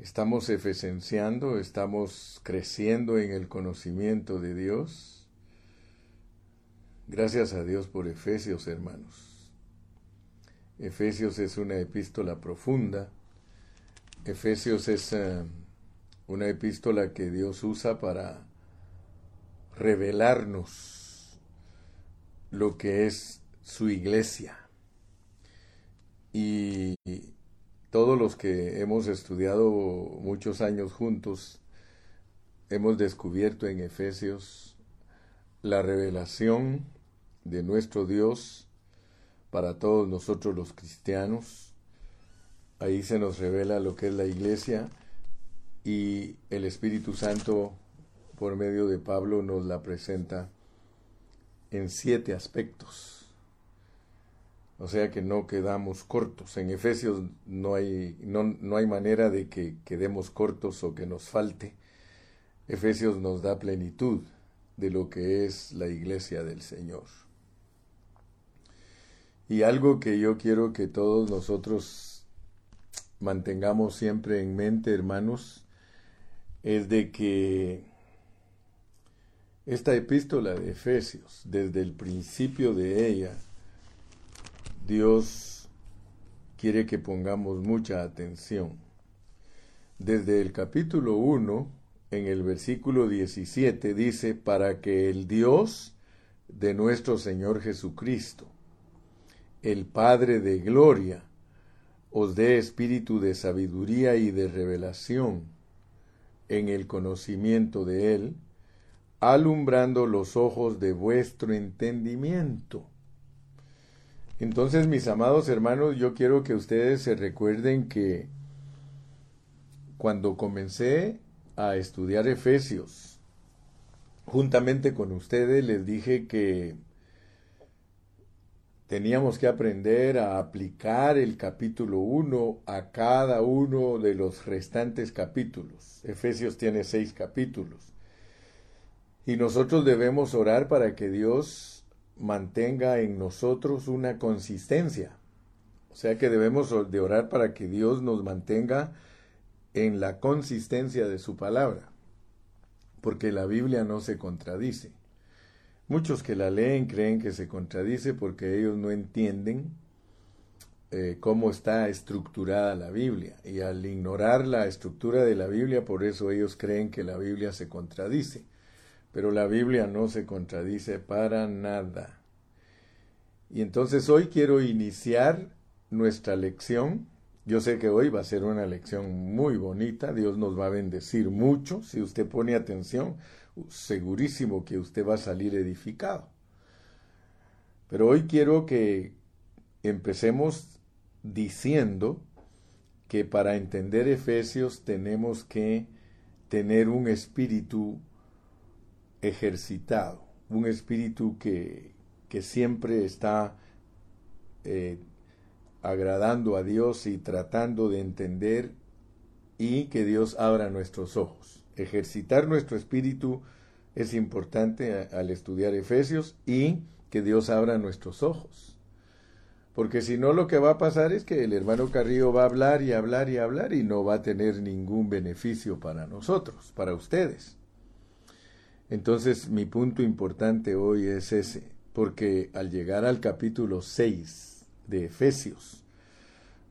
Estamos efesenciando, estamos creciendo en el conocimiento de Dios. Gracias a Dios por Efesios, hermanos. Efesios es una epístola profunda. Efesios es eh, una epístola que Dios usa para revelarnos lo que es su iglesia. Y todos los que hemos estudiado muchos años juntos, hemos descubierto en Efesios la revelación de nuestro Dios para todos nosotros los cristianos. Ahí se nos revela lo que es la iglesia y el Espíritu Santo por medio de Pablo nos la presenta en siete aspectos o sea que no quedamos cortos. En Efesios no hay, no, no hay manera de que quedemos cortos o que nos falte. Efesios nos da plenitud de lo que es la iglesia del Señor. Y algo que yo quiero que todos nosotros mantengamos siempre en mente, hermanos, es de que esta epístola de Efesios, desde el principio de ella, Dios quiere que pongamos mucha atención. Desde el capítulo 1, en el versículo 17, dice, para que el Dios de nuestro Señor Jesucristo, el Padre de Gloria, os dé espíritu de sabiduría y de revelación en el conocimiento de Él, alumbrando los ojos de vuestro entendimiento entonces, mis amados hermanos, yo quiero que ustedes se recuerden que cuando comencé a estudiar Efesios, juntamente con ustedes les dije que teníamos que aprender a aplicar el capítulo 1 a cada uno de los restantes capítulos. Efesios tiene seis capítulos. Y nosotros debemos orar para que Dios mantenga en nosotros una consistencia. O sea que debemos de orar para que Dios nos mantenga en la consistencia de su palabra, porque la Biblia no se contradice. Muchos que la leen creen que se contradice porque ellos no entienden eh, cómo está estructurada la Biblia. Y al ignorar la estructura de la Biblia, por eso ellos creen que la Biblia se contradice pero la Biblia no se contradice para nada. Y entonces hoy quiero iniciar nuestra lección. Yo sé que hoy va a ser una lección muy bonita, Dios nos va a bendecir mucho, si usted pone atención, segurísimo que usted va a salir edificado. Pero hoy quiero que empecemos diciendo que para entender Efesios tenemos que tener un espíritu ejercitado, un espíritu que, que siempre está eh, agradando a Dios y tratando de entender y que Dios abra nuestros ojos. Ejercitar nuestro espíritu es importante al estudiar Efesios y que Dios abra nuestros ojos. Porque si no, lo que va a pasar es que el hermano Carrillo va a hablar y hablar y hablar y no va a tener ningún beneficio para nosotros, para ustedes. Entonces mi punto importante hoy es ese, porque al llegar al capítulo 6 de Efesios,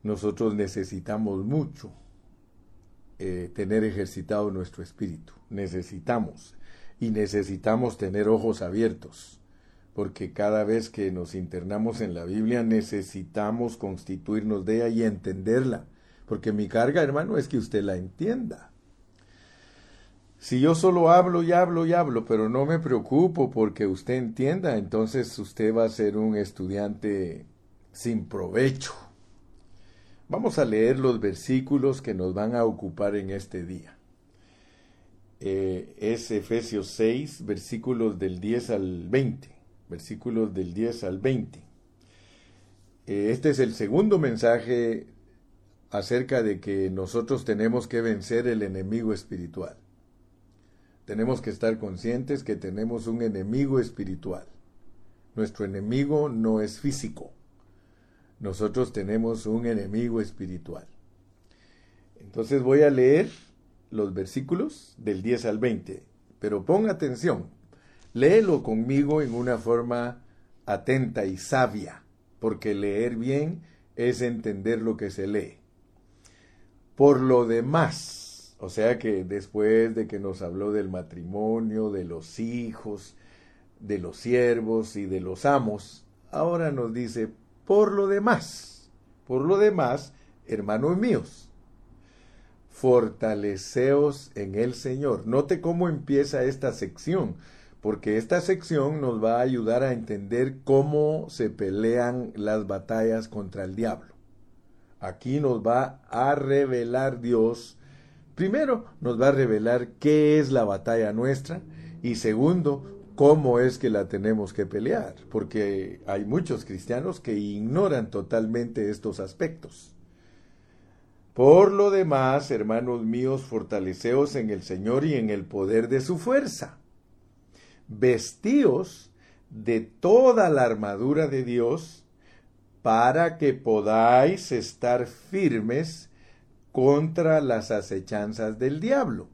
nosotros necesitamos mucho eh, tener ejercitado nuestro espíritu, necesitamos, y necesitamos tener ojos abiertos, porque cada vez que nos internamos en la Biblia necesitamos constituirnos de ella y entenderla, porque mi carga, hermano, es que usted la entienda. Si yo solo hablo y hablo y hablo, pero no me preocupo porque usted entienda, entonces usted va a ser un estudiante sin provecho. Vamos a leer los versículos que nos van a ocupar en este día. Eh, es Efesios 6, versículos del 10 al 20. Versículos del 10 al 20. Eh, este es el segundo mensaje acerca de que nosotros tenemos que vencer el enemigo espiritual tenemos que estar conscientes que tenemos un enemigo espiritual. Nuestro enemigo no es físico. Nosotros tenemos un enemigo espiritual. Entonces voy a leer los versículos del 10 al 20, pero ponga atención, léelo conmigo en una forma atenta y sabia, porque leer bien es entender lo que se lee. Por lo demás, o sea que después de que nos habló del matrimonio, de los hijos, de los siervos y de los amos, ahora nos dice, por lo demás, por lo demás, hermanos míos, fortaleceos en el Señor. Note cómo empieza esta sección, porque esta sección nos va a ayudar a entender cómo se pelean las batallas contra el diablo. Aquí nos va a revelar Dios. Primero, nos va a revelar qué es la batalla nuestra y segundo, cómo es que la tenemos que pelear, porque hay muchos cristianos que ignoran totalmente estos aspectos. Por lo demás, hermanos míos, fortaleceos en el Señor y en el poder de su fuerza. Vestíos de toda la armadura de Dios para que podáis estar firmes contra las acechanzas del diablo.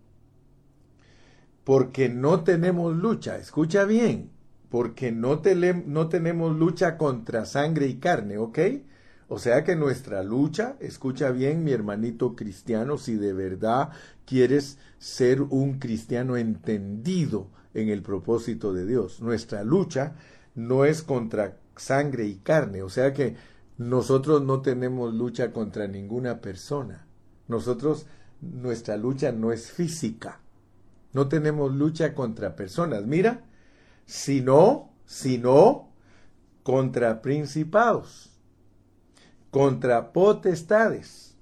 Porque no tenemos lucha, escucha bien, porque no, no tenemos lucha contra sangre y carne, ¿ok? O sea que nuestra lucha, escucha bien mi hermanito cristiano, si de verdad quieres ser un cristiano entendido en el propósito de Dios, nuestra lucha no es contra sangre y carne. O sea que nosotros no tenemos lucha contra ninguna persona. Nosotros, nuestra lucha no es física. No tenemos lucha contra personas. Mira, sino, sino contra principados, contra potestades,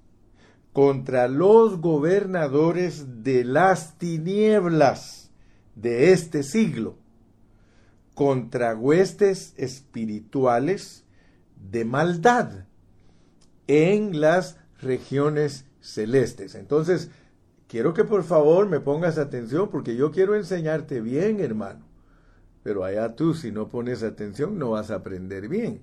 contra los gobernadores de las tinieblas de este siglo contra huestes espirituales de maldad en las regiones celestes. Entonces, quiero que por favor me pongas atención porque yo quiero enseñarte bien, hermano. Pero allá tú, si no pones atención, no vas a aprender bien.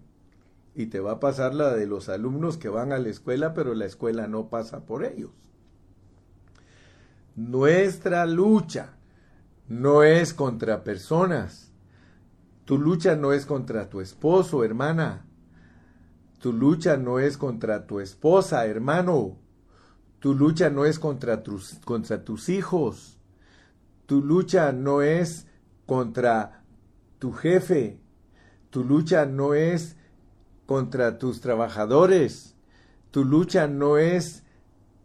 Y te va a pasar la de los alumnos que van a la escuela, pero la escuela no pasa por ellos. Nuestra lucha no es contra personas tu lucha no es contra tu esposo, hermana. Tu lucha no es contra tu esposa, hermano. Tu lucha no es contra tus, contra tus hijos. Tu lucha no es contra tu jefe. Tu lucha no es contra tus trabajadores. Tu lucha no es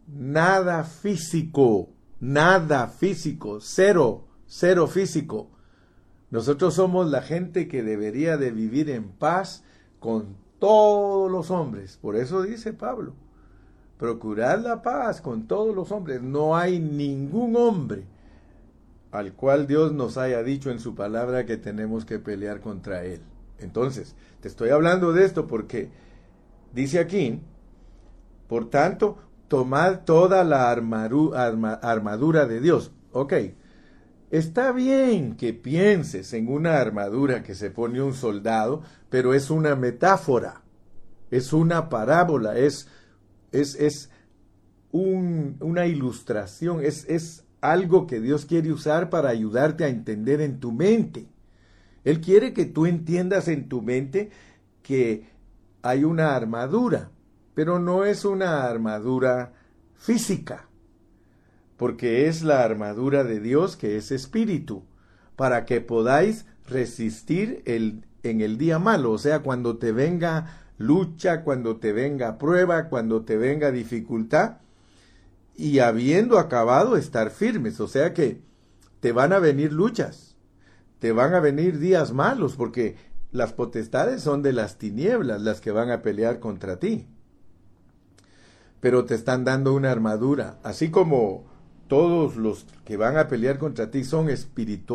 nada físico, nada físico, cero, cero físico. Nosotros somos la gente que debería de vivir en paz con todos los hombres. Por eso dice Pablo, procurad la paz con todos los hombres. No hay ningún hombre al cual Dios nos haya dicho en su palabra que tenemos que pelear contra él. Entonces, te estoy hablando de esto porque dice aquí, por tanto, tomad toda la armadura de Dios. Ok, Está bien que pienses en una armadura que se pone un soldado, pero es una metáfora, es una parábola, es, es, es una ilustración, es, es algo que Dios quiere usar para ayudarte a entender en tu mente. Él quiere que tú entiendas en tu mente que hay una armadura, pero no es una armadura física porque es la armadura de Dios que es espíritu, para que podáis resistir el, en el día malo, o sea, cuando te venga lucha, cuando te venga prueba, cuando te venga dificultad, y habiendo acabado estar firmes, o sea que te van a venir luchas, te van a venir días malos, porque las potestades son de las tinieblas las que van a pelear contra ti. Pero te están dando una armadura, así como todos los que van a pelear contra ti son,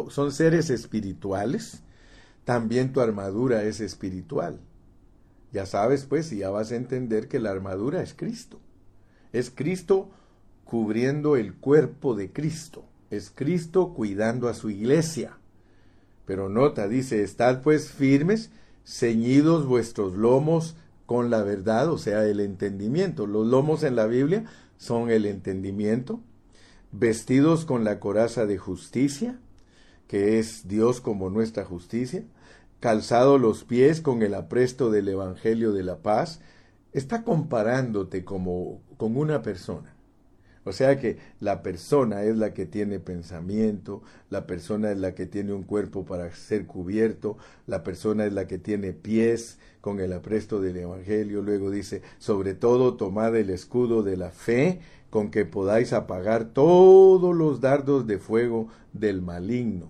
son seres espirituales, también tu armadura es espiritual. Ya sabes, pues, y ya vas a entender que la armadura es Cristo. Es Cristo cubriendo el cuerpo de Cristo. Es Cristo cuidando a su iglesia. Pero nota, dice, estad pues firmes, ceñidos vuestros lomos con la verdad, o sea, el entendimiento. Los lomos en la Biblia son el entendimiento, vestidos con la coraza de justicia, que es Dios como nuestra justicia, calzado los pies con el apresto del Evangelio de la paz, está comparándote como con una persona. O sea que la persona es la que tiene pensamiento, la persona es la que tiene un cuerpo para ser cubierto, la persona es la que tiene pies con el apresto del Evangelio. Luego dice, sobre todo tomad el escudo de la fe con que podáis apagar todos los dardos de fuego del maligno.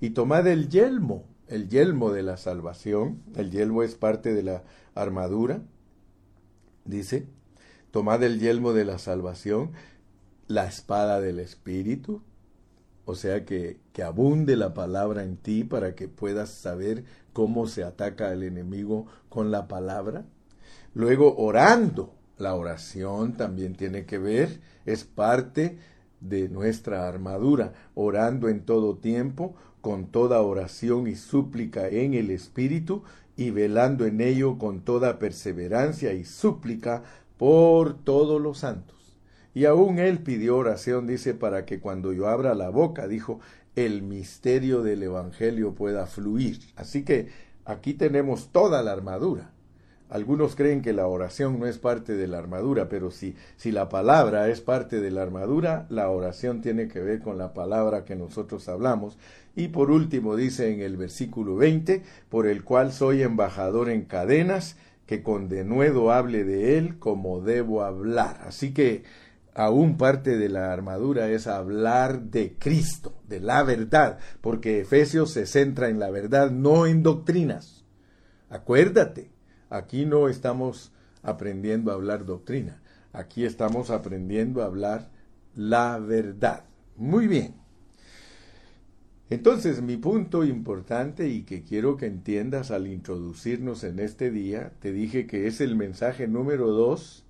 Y tomad el yelmo, el yelmo de la salvación. El yelmo es parte de la armadura. Dice, tomad el yelmo de la salvación la espada del Espíritu, o sea que, que, abunde la palabra en ti para que puedas saber cómo se ataca al enemigo con la palabra. Luego orando, la oración también tiene que ver, es parte de nuestra armadura, orando en todo tiempo, con toda oración y súplica en el Espíritu, y velando en ello con toda perseverancia y súplica por todos los santos. Y aún él pidió oración, dice, para que cuando yo abra la boca, dijo, el misterio del Evangelio pueda fluir. Así que aquí tenemos toda la armadura. Algunos creen que la oración no es parte de la armadura, pero si, si la palabra es parte de la armadura, la oración tiene que ver con la palabra que nosotros hablamos. Y por último dice en el versículo 20, por el cual soy embajador en cadenas, que con denuedo hable de él como debo hablar. Así que aún parte de la armadura es hablar de Cristo, de la verdad, porque Efesios se centra en la verdad, no en doctrinas. Acuérdate, aquí no estamos aprendiendo a hablar doctrina, aquí estamos aprendiendo a hablar la verdad. Muy bien. Entonces, mi punto importante y que quiero que entiendas al introducirnos en este día, te dije que es el mensaje número dos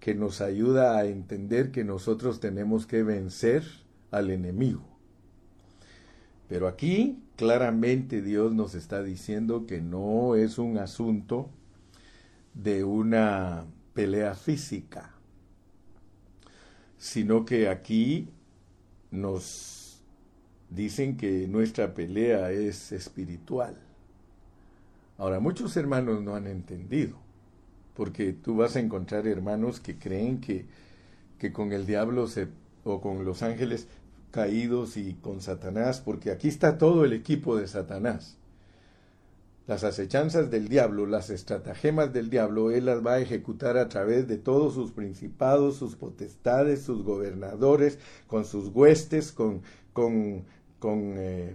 que nos ayuda a entender que nosotros tenemos que vencer al enemigo. Pero aquí claramente Dios nos está diciendo que no es un asunto de una pelea física, sino que aquí nos dicen que nuestra pelea es espiritual. Ahora, muchos hermanos no han entendido porque tú vas a encontrar hermanos que creen que, que con el diablo se, o con los ángeles caídos y con Satanás, porque aquí está todo el equipo de Satanás. Las acechanzas del diablo, las estratagemas del diablo, él las va a ejecutar a través de todos sus principados, sus potestades, sus gobernadores, con sus huestes, con, con, con eh,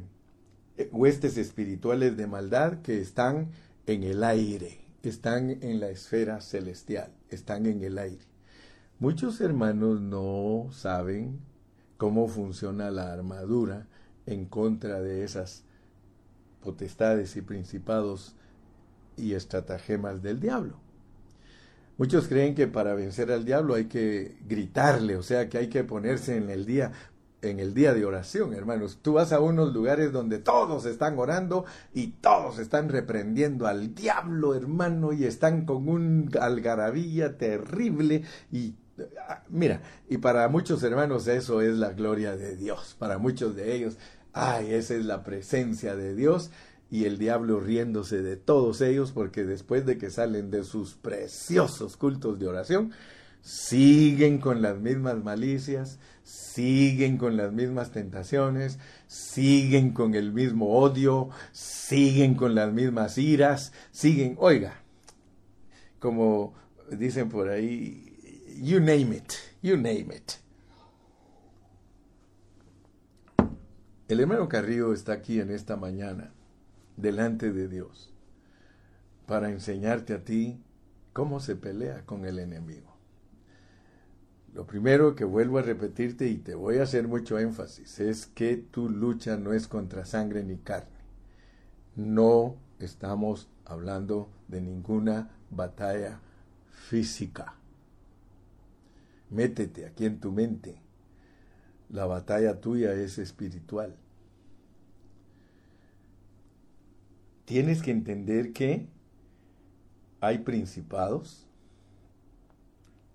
huestes espirituales de maldad que están en el aire están en la esfera celestial, están en el aire. Muchos hermanos no saben cómo funciona la armadura en contra de esas potestades y principados y estratagemas del diablo. Muchos creen que para vencer al diablo hay que gritarle, o sea que hay que ponerse en el día en el día de oración, hermanos. Tú vas a unos lugares donde todos están orando y todos están reprendiendo al diablo, hermano, y están con un algarabía terrible y ah, mira, y para muchos hermanos eso es la gloria de Dios. Para muchos de ellos, ay, esa es la presencia de Dios y el diablo riéndose de todos ellos porque después de que salen de sus preciosos cultos de oración, siguen con las mismas malicias, siguen con las mismas tentaciones, siguen con el mismo odio, siguen con las mismas iras, siguen, oiga, como dicen por ahí, you name it, you name it. El hermano Carrillo está aquí en esta mañana, delante de Dios, para enseñarte a ti cómo se pelea con el enemigo. Lo primero que vuelvo a repetirte y te voy a hacer mucho énfasis es que tu lucha no es contra sangre ni carne. No estamos hablando de ninguna batalla física. Métete aquí en tu mente. La batalla tuya es espiritual. Tienes que entender que hay principados,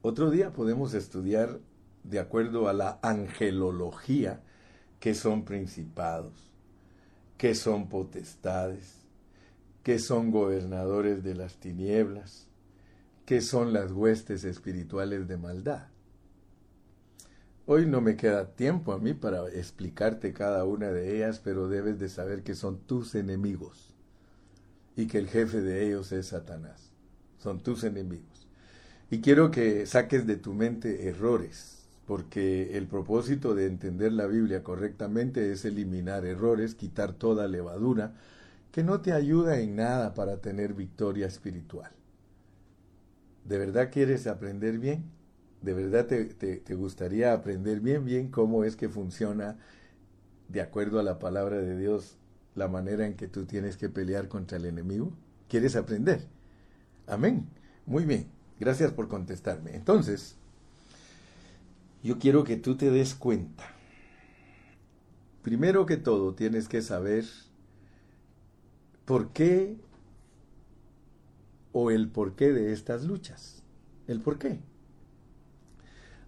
Otro día podemos estudiar de acuerdo a la angelología qué son principados, qué son potestades, qué son gobernadores de las tinieblas, qué son las huestes espirituales de maldad. Hoy no me queda tiempo a mí para explicarte cada una de ellas, pero debes de saber que son tus enemigos y que el jefe de ellos es Satanás. Son tus enemigos. Y quiero que saques de tu mente errores, porque el propósito de entender la Biblia correctamente es eliminar errores, quitar toda levadura que no te ayuda en nada para tener victoria espiritual. ¿De verdad quieres aprender bien? ¿De verdad te, gustaría aprender bien, bien cómo es que funciona, de acuerdo a la palabra de Dios, la manera en que tú tienes que pelear contra el enemigo? ¿Quieres aprender? Amén. Muy bien. Gracias por contestarme. Entonces, yo quiero que tú te des cuenta. Primero que todo, tienes que saber por qué o el porqué de estas luchas. El por qué.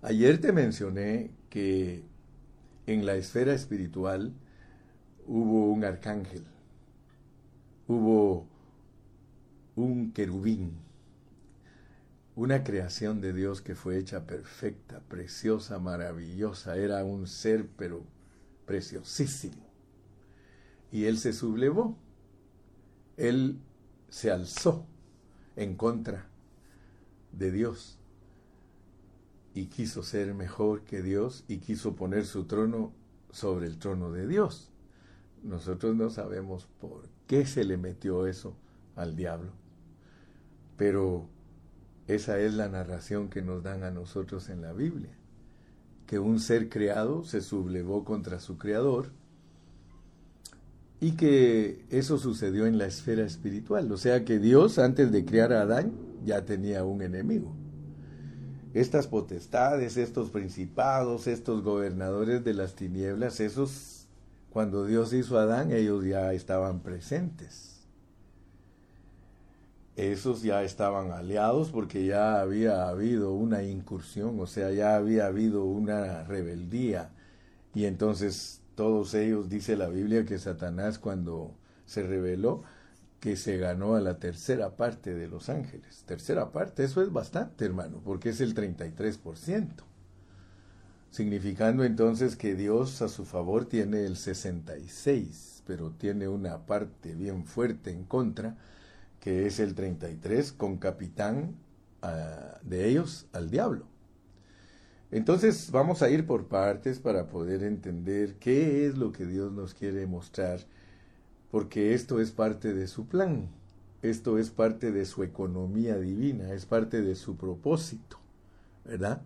Ayer te mencioné que en la esfera espiritual hubo un arcángel, hubo un querubín, una creación de Dios que fue hecha perfecta, preciosa, maravillosa, era un ser pero preciosísimo. Y él se sublevó, él se alzó en contra de Dios y quiso ser mejor que Dios y quiso poner su trono sobre el trono de Dios. Nosotros no sabemos por qué se le metió eso al diablo, pero esa es la narración que nos dan a nosotros en la Biblia, que un ser creado se sublevó contra su creador y que eso sucedió en la esfera espiritual, o sea que Dios antes de crear a Adán ya tenía un enemigo. Estas potestades, estos principados, estos gobernadores de las tinieblas, esos, cuando Dios hizo a Adán, ellos ya estaban presentes esos ya estaban aliados porque ya había habido una incursión, o sea, ya había habido una rebeldía. Y entonces todos ellos, dice la Biblia, que Satanás cuando se rebeló, que se ganó a la tercera parte de los ángeles. Tercera parte, eso es bastante, hermano, porque es el 33%. Significando entonces que Dios a su favor tiene el 66, pero tiene una parte bien fuerte en contra, que es el 33, con capitán ah, de ellos al diablo. Entonces vamos a ir por partes para poder entender qué es lo que Dios nos quiere mostrar, porque esto es parte de su plan, esto es parte de su economía divina, es parte de su propósito, ¿verdad?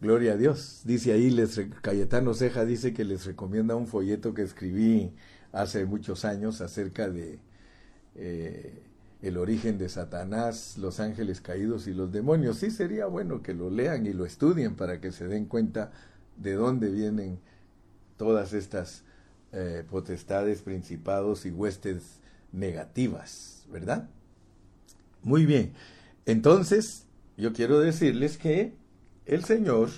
Gloria a Dios. Dice ahí, les, Cayetano Ceja dice que les recomienda un folleto que escribí hace muchos años acerca de eh, el origen de Satanás, los ángeles caídos y los demonios. Sí sería bueno que lo lean y lo estudien para que se den cuenta de dónde vienen todas estas eh, potestades, principados y huestes negativas, ¿verdad? Muy bien. Entonces, yo quiero decirles que el Señor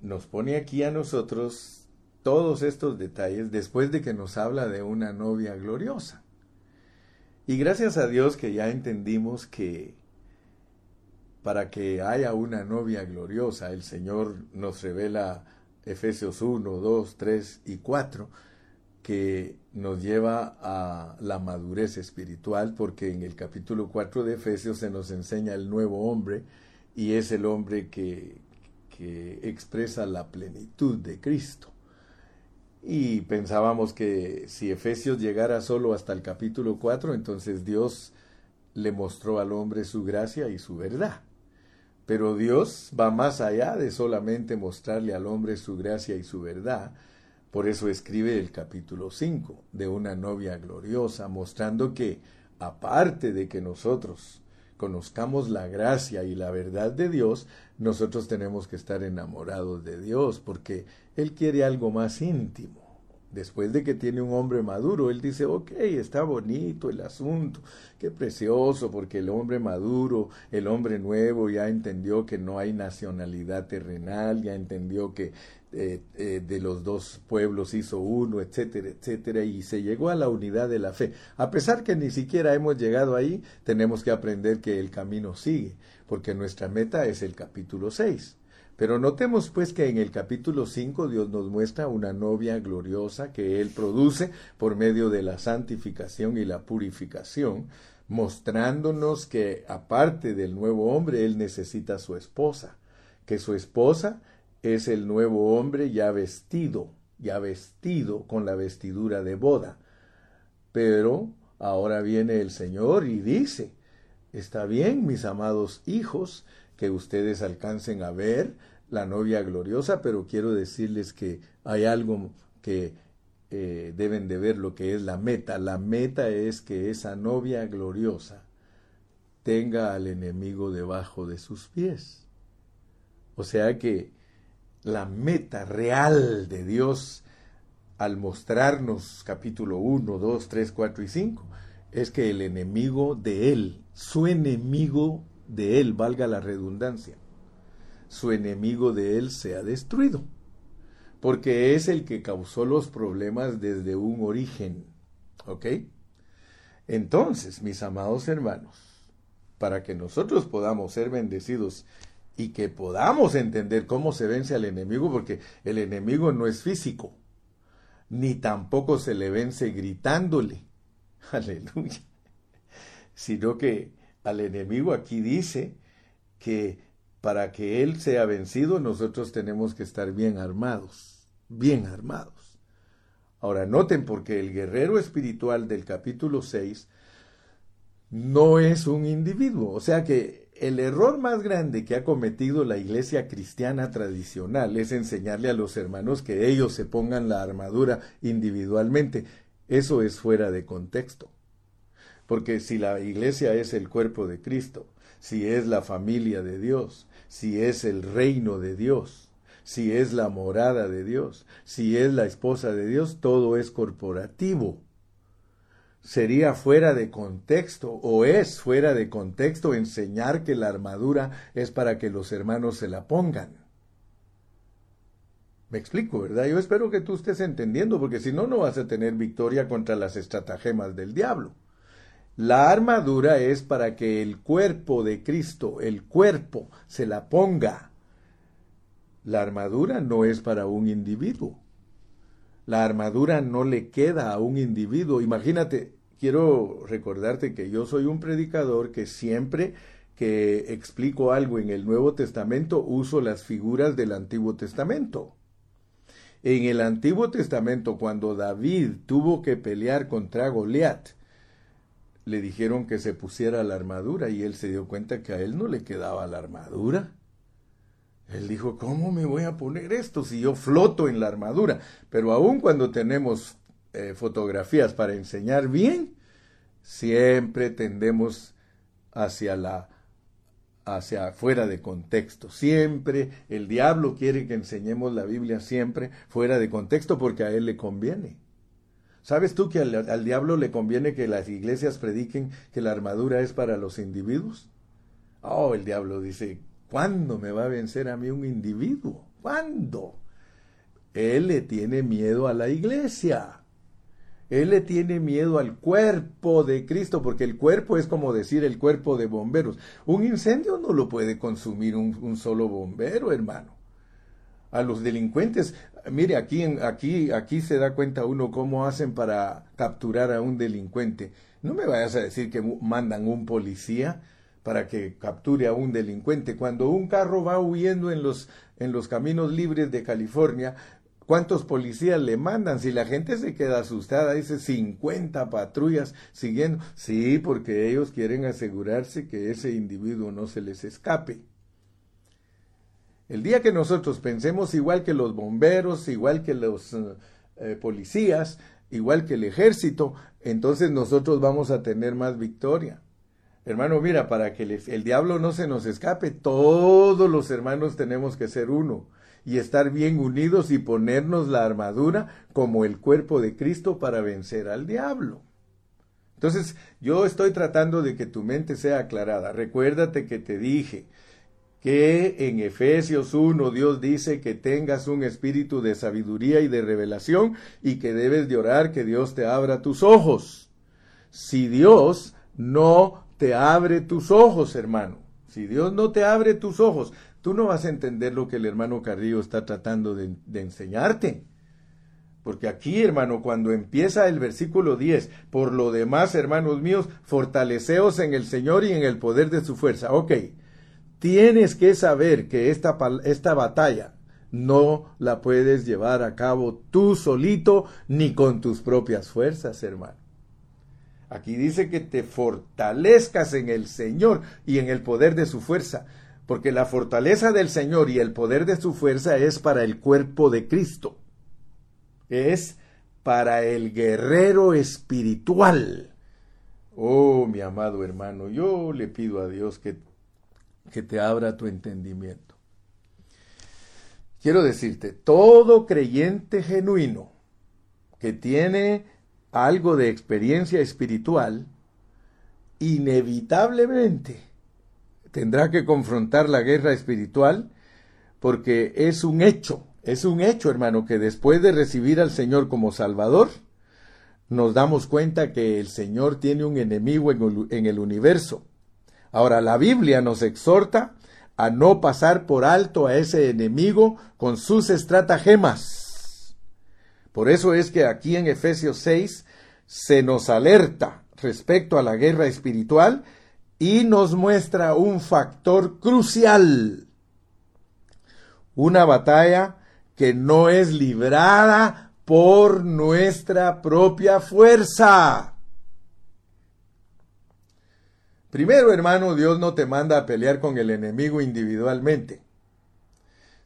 nos pone aquí a nosotros todos estos detalles después de que nos habla de una novia gloriosa. Y gracias a Dios que ya entendimos que para que haya una novia gloriosa, el Señor nos revela Efesios 1, 2, 3 y 4, que nos lleva a la madurez espiritual, porque en el capítulo 4 de Efesios se nos enseña el nuevo hombre, y es el hombre que, que expresa la plenitud de Cristo. Y pensábamos que si Efesios llegara solo hasta el capítulo 4, entonces Dios le mostró al hombre su gracia y su verdad. Pero Dios va más allá de solamente mostrarle al hombre su gracia y su verdad. Por eso escribe el capítulo 5 de una novia gloriosa, mostrando que aparte de que nosotros conozcamos la gracia y la verdad de Dios, nosotros tenemos que estar enamorados de Dios, porque Él quiere algo más íntimo. Después de que tiene un hombre maduro, él dice, ok, está bonito el asunto, qué precioso, porque el hombre maduro, el hombre nuevo ya entendió que no hay nacionalidad terrenal, ya entendió que eh, eh, de los dos pueblos hizo uno, etcétera, etcétera, y se llegó a la unidad de la fe. A pesar que ni siquiera hemos llegado ahí, tenemos que aprender que el camino sigue, porque nuestra meta es el capítulo 6. Pero notemos pues que en el capítulo 5 Dios nos muestra una novia gloriosa que Él produce por medio de la santificación y la purificación, mostrándonos que aparte del nuevo hombre, Él necesita su esposa, que su esposa es el nuevo hombre ya vestido, ya vestido con la vestidura de boda. Pero ahora viene el Señor y dice, está bien, mis amados hijos, que ustedes alcancen a ver la novia gloriosa, pero quiero decirles que hay algo que eh, deben de ver lo que es la meta. La meta es que esa novia gloriosa tenga al enemigo debajo de sus pies. O sea que la meta real de Dios al mostrarnos capítulo 1, 2, 3, 4 y 5 es que el enemigo de Él, su enemigo de él, valga la redundancia, su enemigo de él sea destruido, porque es el que causó los problemas desde un origen. ¿Ok? Entonces, mis amados hermanos, para que nosotros podamos ser bendecidos y que podamos entender cómo se vence al enemigo, porque el enemigo no es físico, ni tampoco se le vence gritándole, aleluya, sino que al enemigo, aquí dice que para que él sea vencido nosotros tenemos que estar bien armados, bien armados. Ahora noten porque el guerrero espiritual del capítulo 6 no es un individuo, o sea que el error más grande que ha cometido la iglesia cristiana tradicional es enseñarle a los hermanos que ellos se pongan la armadura individualmente. Eso es fuera de contexto. Porque si la iglesia es el cuerpo de Cristo, si es la familia de Dios, si es el reino de Dios, si es la morada de Dios, si es la esposa de Dios, todo es corporativo. Sería fuera de contexto o es fuera de contexto enseñar que la armadura es para que los hermanos se la pongan. Me explico, ¿verdad? Yo espero que tú estés entendiendo, porque si no, no vas a tener victoria contra las estratagemas del diablo. La armadura es para que el cuerpo de Cristo, el cuerpo, se la ponga. La armadura no es para un individuo. La armadura no le queda a un individuo. Imagínate, quiero recordarte que yo soy un predicador que siempre que explico algo en el Nuevo Testamento uso las figuras del Antiguo Testamento. En el Antiguo Testamento, cuando David tuvo que pelear contra Goliat, le dijeron que se pusiera la armadura y él se dio cuenta que a él no le quedaba la armadura. Él dijo, ¿cómo me voy a poner esto si yo floto en la armadura? Pero aun cuando tenemos eh, fotografías para enseñar bien, siempre tendemos hacia la hacia fuera de contexto. Siempre el diablo quiere que enseñemos la Biblia siempre fuera de contexto porque a él le conviene. ¿Sabes tú que al, diablo le conviene que las iglesias prediquen que la armadura es para los individuos? Oh, el diablo dice, ¿cuándo me va a vencer a mí un individuo? ¿Cuándo? Él le tiene miedo a la iglesia. Él le tiene miedo al cuerpo de Cristo, porque el cuerpo es como decir el cuerpo de bomberos. Un incendio no lo puede consumir un, solo bombero, hermano. A los delincuentes, mire, aquí, aquí, aquí se da cuenta uno cómo hacen para capturar a un delincuente. No me vayas a decir que mandan un policía para que capture a un delincuente. Cuando un carro va huyendo en los, en los caminos libres de California, ¿cuántos policías le mandan? Si la gente se queda asustada, dice 50 patrullas siguiendo. Sí, porque ellos quieren asegurarse que ese individuo no se les escape. El día que nosotros pensemos igual que los bomberos, igual que los eh, policías, igual que el ejército, entonces nosotros vamos a tener más victoria. Hermano, mira, para que el diablo no se nos escape, todos los hermanos tenemos que ser uno. Y estar bien unidos y ponernos la armadura como el cuerpo de Cristo para vencer al diablo. Entonces, yo estoy tratando de que tu mente sea aclarada. Recuérdate que te dije que en Efesios 1 Dios dice que tengas un espíritu de sabiduría y de revelación y que debes de orar que Dios te abra tus ojos. Si Dios no te abre tus ojos, hermano, si Dios no te abre tus ojos, tú no vas a entender lo que el hermano Carrillo está tratando de, enseñarte. Porque aquí, hermano, cuando empieza el versículo 10, por lo demás, hermanos míos, fortaleceos en el Señor y en el poder de su fuerza. Ok, tienes que saber que esta, esta batalla no la puedes llevar a cabo tú solito ni con tus propias fuerzas, hermano. Aquí dice que te fortalezcas en el Señor y en el poder de su fuerza, porque la fortaleza del Señor y el poder de su fuerza es para el cuerpo de Cristo es para el guerrero espiritual. Oh, mi amado hermano, yo le pido a Dios que, que te abra tu entendimiento. Quiero decirte, todo creyente genuino que tiene algo de experiencia espiritual, inevitablemente tendrá que confrontar la guerra espiritual porque es un hecho es un hecho, hermano, que después de recibir al Señor como Salvador, nos damos cuenta que el Señor tiene un enemigo en el universo. Ahora, la Biblia nos exhorta a no pasar por alto a ese enemigo con sus estratagemas. Por eso es que aquí en Efesios 6 se nos alerta respecto a la guerra espiritual y nos muestra un factor crucial. Una batalla que no es librada por nuestra propia fuerza. Primero, hermano, Dios no te manda a pelear con el enemigo individualmente.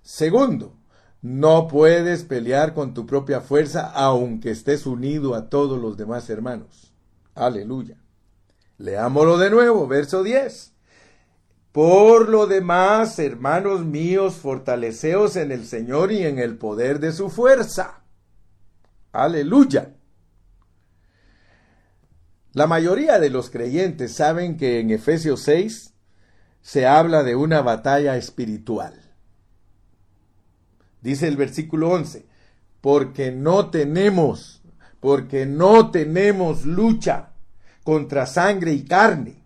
Segundo, no puedes pelear con tu propia fuerza aunque estés unido a todos los demás hermanos. Aleluya. Leámoslo de nuevo, verso 10. Por lo demás, hermanos míos, fortaleceos en el Señor y en el poder de su fuerza. Aleluya. La mayoría de los creyentes saben que en Efesios 6 se habla de una batalla espiritual. Dice el versículo 11, porque no tenemos, porque no tenemos lucha contra sangre y carne,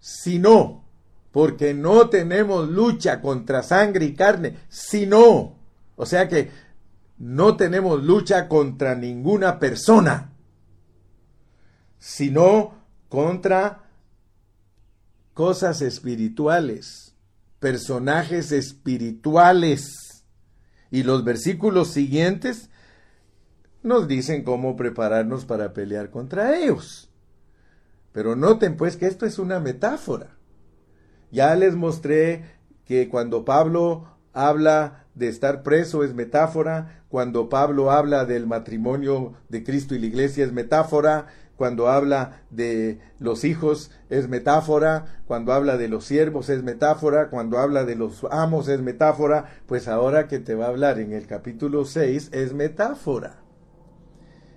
sino porque no tenemos lucha contra sangre y carne, sino, o sea que no tenemos lucha contra ninguna persona, sino contra cosas espirituales, personajes espirituales. Y los versículos siguientes nos dicen cómo prepararnos para pelear contra ellos. Pero noten pues que esto es una metáfora. Ya les mostré que cuando Pablo habla de estar preso es metáfora, cuando Pablo habla del matrimonio de Cristo y la iglesia es metáfora, cuando habla de los hijos es metáfora, cuando habla de los siervos es metáfora, cuando habla de los amos es metáfora, pues ahora que te va a hablar en el capítulo 6 es metáfora.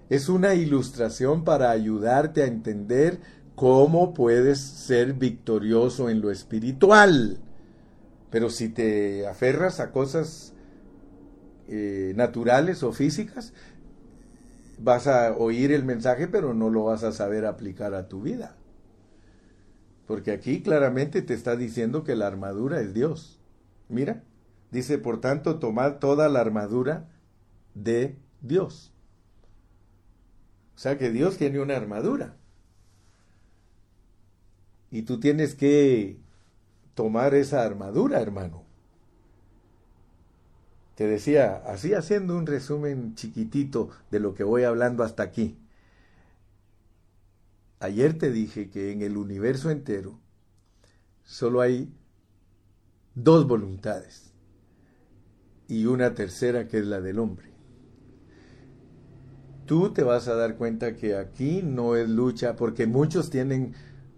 Es una ilustración para ayudarte a entender cómo puedes ser victorioso en lo espiritual. Pero si te aferras a cosas eh, naturales o físicas, vas a oír el mensaje, pero no lo vas a saber aplicar a tu vida. Porque aquí claramente te está diciendo que la armadura es Dios. Mira, dice, por tanto, tomad toda la armadura de Dios. O sea que Dios tiene una armadura. Y tú tienes que tomar esa armadura, hermano. Te decía, así haciendo un resumen chiquitito de lo que voy hablando hasta aquí. Ayer te dije que en el universo entero solo hay dos voluntades y una tercera que es la del hombre. Tú te vas a dar cuenta que aquí no es lucha porque muchos tienen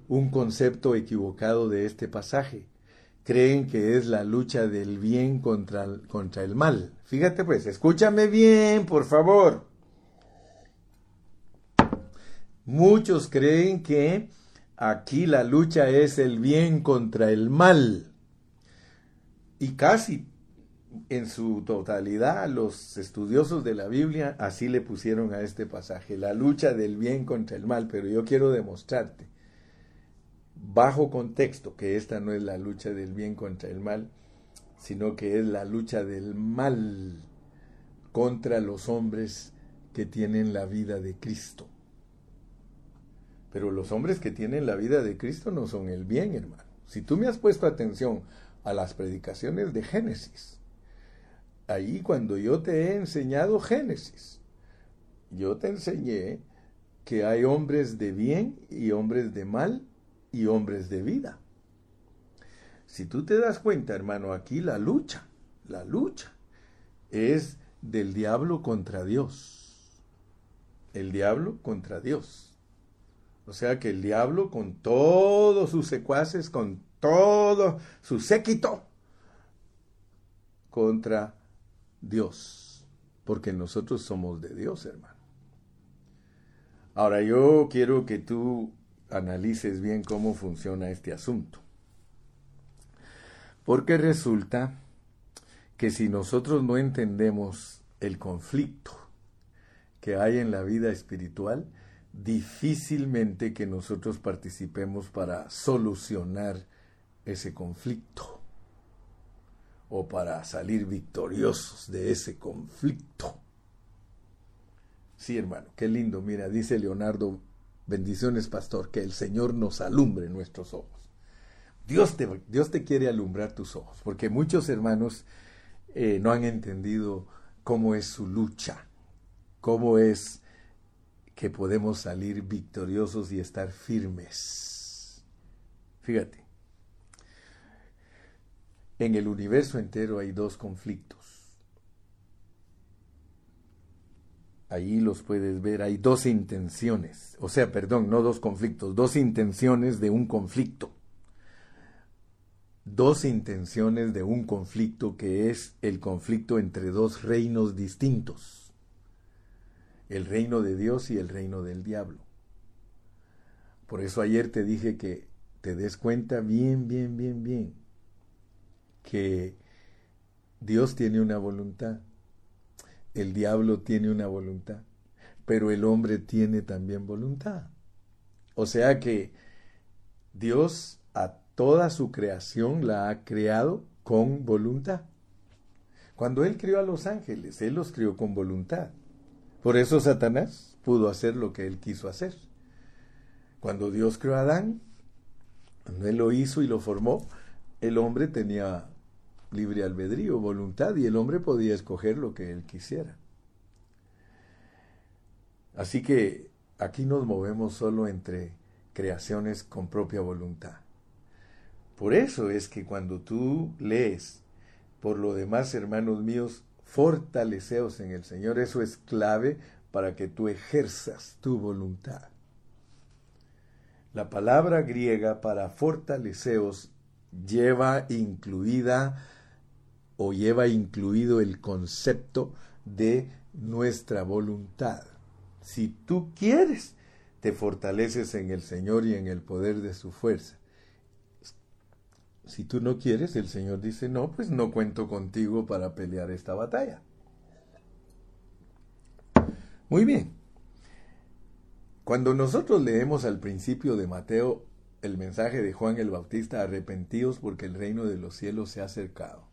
un concepto equivocado de este pasaje. creen que es la lucha del bien contra, contra el mal. Fíjate pues, escúchame bien, por favor. Muchos creen que aquí la lucha es el bien contra el mal. Y casi en su totalidad los estudiosos de la Biblia así le pusieron a este pasaje, la lucha del bien contra el mal, pero yo quiero demostrarte, bajo contexto, que esta no es la lucha del bien contra el mal, sino que es la lucha del mal contra los hombres que tienen la vida de Cristo. Pero los hombres que tienen la vida de Cristo no son el bien, hermano. Si tú me has puesto atención a las predicaciones de Génesis, ahí cuando yo te he enseñado Génesis, yo te enseñé que hay hombres de bien y hombres de mal y hombres de vida. Si tú te das cuenta, hermano, aquí la lucha, la lucha es del diablo contra Dios. El diablo contra Dios. O sea que el diablo con todos sus secuaces, con todo su séquito, contra Dios. Porque nosotros somos de Dios, hermano. Ahora yo quiero que tú analices bien cómo funciona este asunto. Porque resulta que si nosotros no entendemos el conflicto que hay en la vida espiritual, difícilmente que nosotros participemos para solucionar ese conflicto o para salir victoriosos de ese conflicto. Sí, hermano, qué lindo. Mira, dice Leonardo, bendiciones, pastor, que el Señor nos alumbre nuestros ojos. Dios te, Dios te quiere alumbrar tus ojos, porque muchos hermanos eh, no han entendido cómo es su lucha, cómo es que podemos salir victoriosos y estar firmes. Fíjate, en el universo entero hay dos conflictos. Ahí los puedes ver, hay dos intenciones, o sea, perdón, no dos conflictos, dos intenciones de un conflicto. Dos intenciones de un conflicto que es el conflicto entre dos reinos distintos el reino de Dios y el reino del diablo. Por eso ayer te dije que te des cuenta bien, bien, bien, bien, que Dios tiene una voluntad, el diablo tiene una voluntad, pero el hombre tiene también voluntad. O sea que Dios a toda su creación la ha creado con voluntad. Cuando Él crió a los ángeles, Él los crió con voluntad. Por eso Satanás pudo hacer lo que él quiso hacer. Cuando Dios creó a Adán, cuando él lo hizo y lo formó, el hombre tenía libre albedrío, voluntad, y el hombre podía escoger lo que él quisiera. Así que aquí nos movemos solo entre creaciones con propia voluntad. Por eso es que cuando tú lees, por lo demás, hermanos míos, fortaleceos en el Señor. Eso es clave para que tú ejerzas tu voluntad. La palabra griega para fortaleceos lleva incluida o lleva incluido el concepto de nuestra voluntad. Si tú quieres, te fortaleces en el Señor y en el poder de su fuerza. Si tú no quieres, el Señor dice, no, pues no cuento contigo para pelear esta batalla. Muy bien. Cuando nosotros leemos al principio de Mateo el mensaje de Juan el Bautista, arrepentidos porque el reino de los cielos se ha acercado.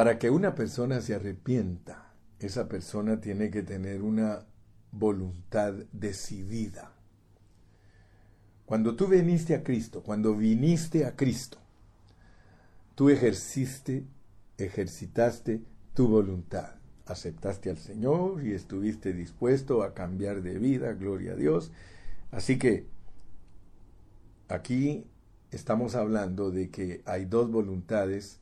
Para que una persona se arrepienta, esa persona tiene que tener una voluntad decidida. Cuando tú viniste a Cristo, cuando viniste a Cristo, tú ejerciste, ejercitaste tu voluntad. Aceptaste al Señor y estuviste dispuesto a cambiar de vida, gloria a Dios. Así que aquí estamos hablando de que hay dos voluntades,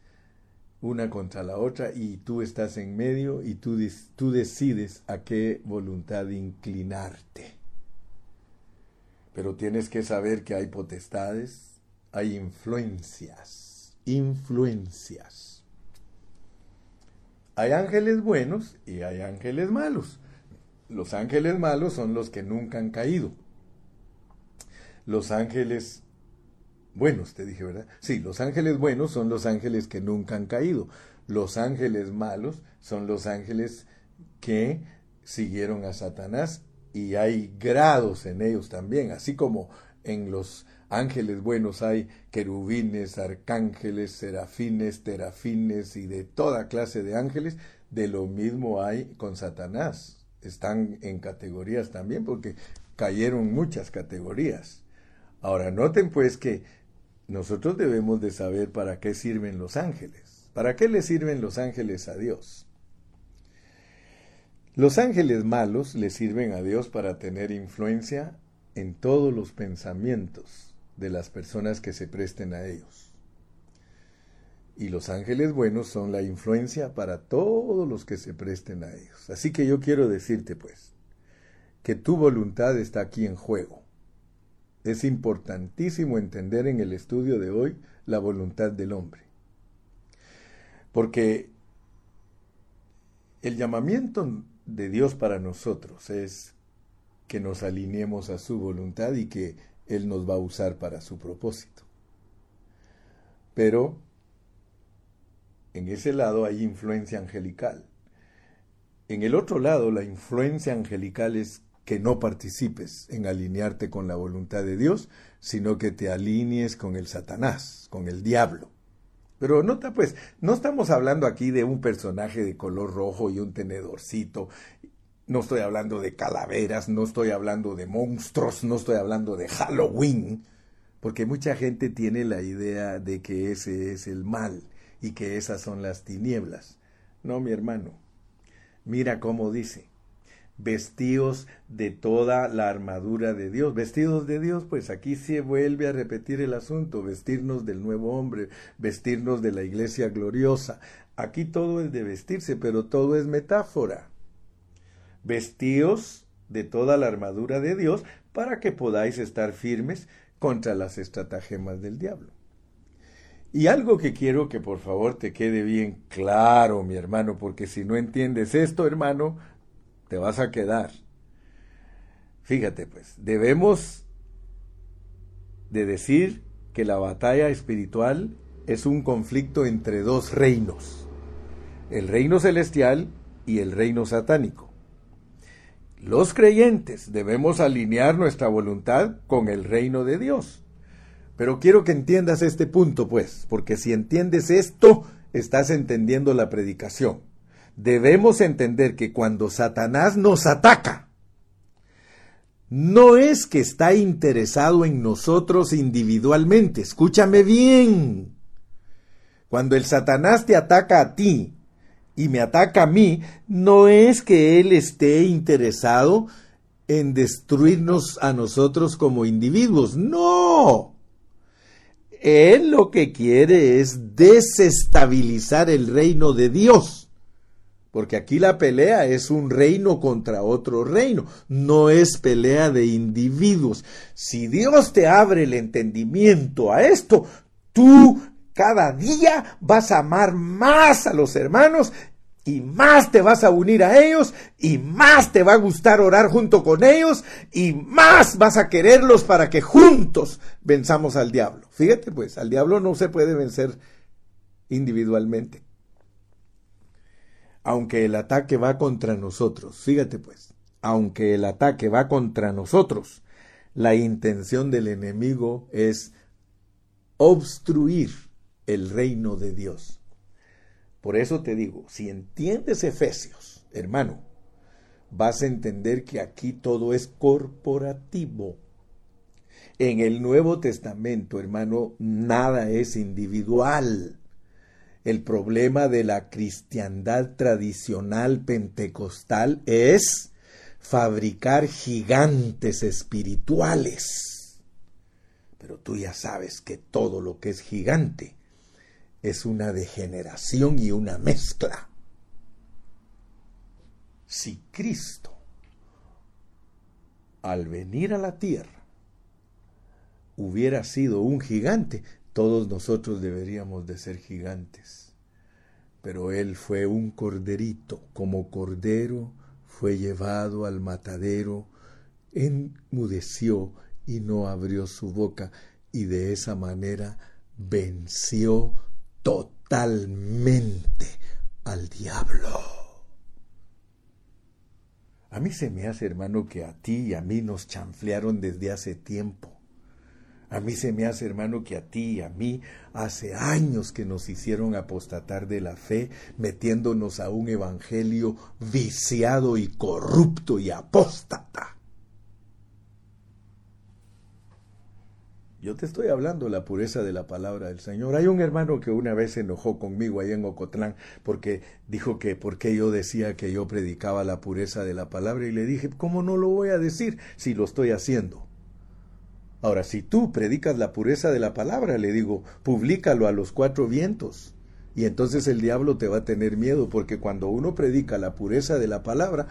una contra la otra, y tú estás en medio y tú, tú decides a qué voluntad inclinarte. Pero tienes que saber que hay potestades, hay influencias, influencias. Hay ángeles buenos y hay ángeles malos. Los ángeles malos son los que nunca han caído. Los ángeles buenos, te dije, ¿verdad? Sí, los ángeles buenos son los ángeles que nunca han caído. Los ángeles malos son los ángeles que siguieron a Satanás y hay grados en ellos también, así como en los ángeles buenos hay querubines, arcángeles, serafines, terafines y de toda clase de ángeles, de lo mismo hay con Satanás. Están en categorías también porque cayeron muchas categorías. Ahora, noten pues que nosotros debemos de saber para qué sirven los ángeles. ¿Para qué le sirven los ángeles a Dios? Los ángeles malos le sirven a Dios para tener influencia en todos los pensamientos de las personas que se presten a ellos. Y los ángeles buenos son la influencia para todos los que se presten a ellos. Así que yo quiero decirte pues que tu voluntad está aquí en juego. Es importantísimo entender en el estudio de hoy la voluntad del hombre. Porque el llamamiento de Dios para nosotros es que nos alineemos a su voluntad y que Él nos va a usar para su propósito. Pero en ese lado hay influencia angelical. En el otro lado, la influencia angelical es que no participes en alinearte con la voluntad de Dios, sino que te alinees con el Satanás, con el diablo. Pero nota pues, no estamos hablando aquí de un personaje de color rojo y un tenedorcito. No estoy hablando de calaveras, no estoy hablando de monstruos, no estoy hablando de Halloween, porque mucha gente tiene la idea de que ese es el mal y que esas son las tinieblas. No, mi hermano. Mira cómo dice vestidos de toda la armadura de Dios. Vestidos de Dios, pues aquí se vuelve a repetir el asunto, vestirnos del nuevo hombre, vestirnos de la iglesia gloriosa. Aquí todo es de vestirse, pero todo es metáfora. Vestidos de toda la armadura de Dios para que podáis estar firmes contra las estratagemas del diablo. Y algo que quiero que por favor te quede bien claro, mi hermano, porque si no entiendes esto, hermano, te vas a quedar. Fíjate pues, debemos de decir que la batalla espiritual es un conflicto entre dos reinos, el reino celestial y el reino satánico. Los creyentes debemos alinear nuestra voluntad con el reino de Dios. Pero quiero que entiendas este punto, pues, porque si entiendes esto, estás entendiendo la predicación debemos entender que cuando Satanás nos ataca, no es que está interesado en nosotros individualmente, escúchame bien. Cuando el Satanás te ataca a ti y me ataca a mí, no es que él esté interesado en destruirnos a nosotros como individuos, no. Él lo que quiere es desestabilizar el reino de Dios porque aquí la pelea es un reino contra otro reino, no es pelea de individuos. Si Dios te abre el entendimiento a esto, tú cada día vas a amar más a los hermanos y más te vas a unir a ellos y más te va a gustar orar junto con ellos y más vas a quererlos para que juntos venzamos al diablo. Fíjate pues, al diablo no se puede vencer individualmente aunque el ataque va contra nosotros. Fíjate pues, aunque el ataque va contra nosotros, la intención del enemigo es obstruir el reino de Dios. Por eso te digo, si entiendes Efesios, hermano, vas a entender que aquí todo es corporativo. En el Nuevo Testamento, hermano, nada es individual. El problema de la cristiandad tradicional pentecostal es fabricar gigantes espirituales. Pero tú ya sabes que todo lo que es gigante es una degeneración y una mezcla. Si Cristo, al venir a la tierra, hubiera sido un gigante, todos nosotros deberíamos de ser gigantes. Pero él fue un corderito, como cordero fue llevado al matadero, enmudeció y no abrió su boca, y de esa manera venció totalmente al diablo. A mí se me hace, hermano, que a ti y a mí nos chanflearon desde hace tiempo. A mí se me hace, hermano, que a ti y a mí hace años que nos hicieron apostatar de la fe, metiéndonos a un evangelio viciado y corrupto y apóstata. Yo te estoy hablando de la pureza de la palabra del Señor. Hay un hermano que una vez se enojó conmigo ahí en Ocotlán porque dijo que porque yo decía que yo predicaba la pureza de la palabra y le dije, ¿cómo no lo voy a decir si lo estoy haciendo? Ahora, si tú predicas la pureza de la palabra, le digo, públicalo a los cuatro vientos. Y entonces el diablo te va a tener miedo, porque cuando uno predica la pureza de la palabra,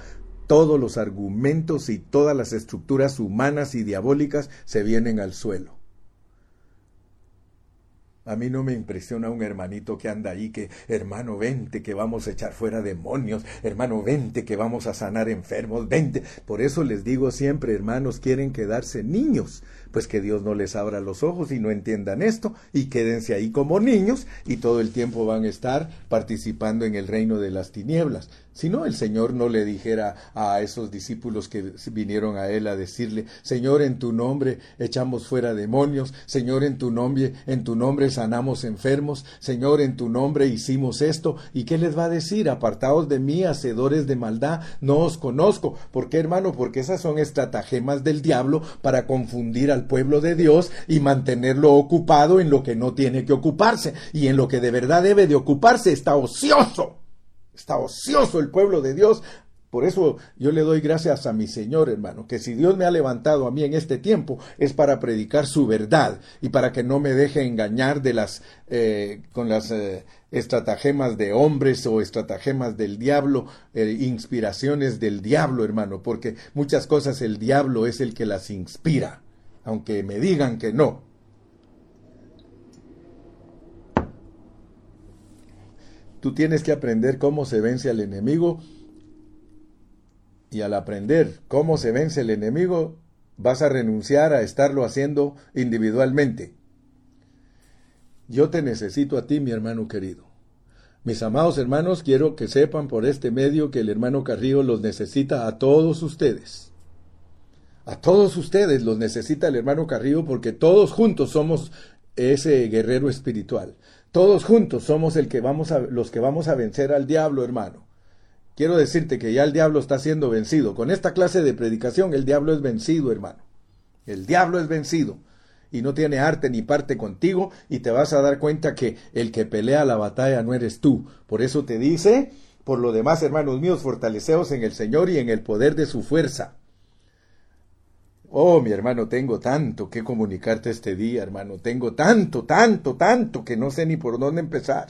todos los argumentos y todas las estructuras humanas y diabólicas se vienen al suelo. A mí no me impresiona un hermanito que anda ahí que, hermano, vente que vamos a echar fuera demonios, hermano, vente que vamos a sanar enfermos, vente. Por eso les digo siempre, hermanos, quieren quedarse niños, pues que Dios no les abra los ojos y no entiendan esto y quédense ahí como niños y todo el tiempo van a estar participando en el reino de las tinieblas. Si no, el Señor no le dijera a esos discípulos que vinieron a Él a decirle, Señor, en tu nombre echamos fuera demonios, Señor, en tu nombre, en tu nombre sanamos enfermos, Señor, en tu nombre hicimos esto. ¿Y qué les va a decir? Apartaos de mí, hacedores de maldad, no os conozco. ¿Por qué, hermano? Porque esas son estratagemas del diablo para confundir al pueblo de Dios y mantenerlo ocupado en lo que no tiene que ocuparse y en lo que de verdad debe de ocuparse está ocioso. Está ocioso el pueblo de Dios. Por eso yo le doy gracias a mi Señor, hermano, que si Dios me ha levantado a mí en este tiempo es para predicar su verdad y para que no me deje engañar de las eh, con las eh, estratagemas de hombres o estratagemas del diablo, eh, inspiraciones del diablo, hermano, porque muchas cosas el diablo es el que las inspira, aunque me digan que no. Tú tienes que aprender cómo se vence al enemigo y al aprender cómo se vence el enemigo vas a renunciar a estarlo haciendo individualmente. Yo te necesito a ti, mi hermano querido. Mis amados hermanos, quiero que sepan por este medio que el hermano Carrillo los necesita a todos ustedes. A todos ustedes los necesita el hermano Carrillo porque todos juntos somos ese guerrero espiritual. Todos juntos somos el que vamos a, los que vamos a vencer al diablo, hermano. Quiero decirte que ya el diablo está siendo vencido. Con esta clase de predicación el diablo es vencido, hermano. El diablo es vencido y no tiene arte ni parte contigo y te vas a dar cuenta que el que pelea la batalla no eres tú. Por eso te dice, por lo demás, hermanos míos, fortaleceos en el Señor y en el poder de su fuerza. Oh, mi hermano, tengo tanto que comunicarte este día, hermano. Tengo tanto, tanto, tanto que no sé ni por dónde empezar.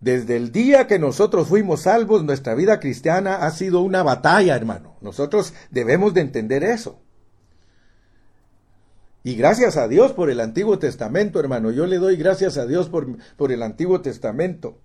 Desde el día que nosotros fuimos salvos, nuestra vida cristiana ha sido una batalla, hermano. Nosotros debemos de entender eso. Y gracias a Dios por el Antiguo Testamento, hermano. Yo le doy gracias a Dios por, por el Antiguo Testamento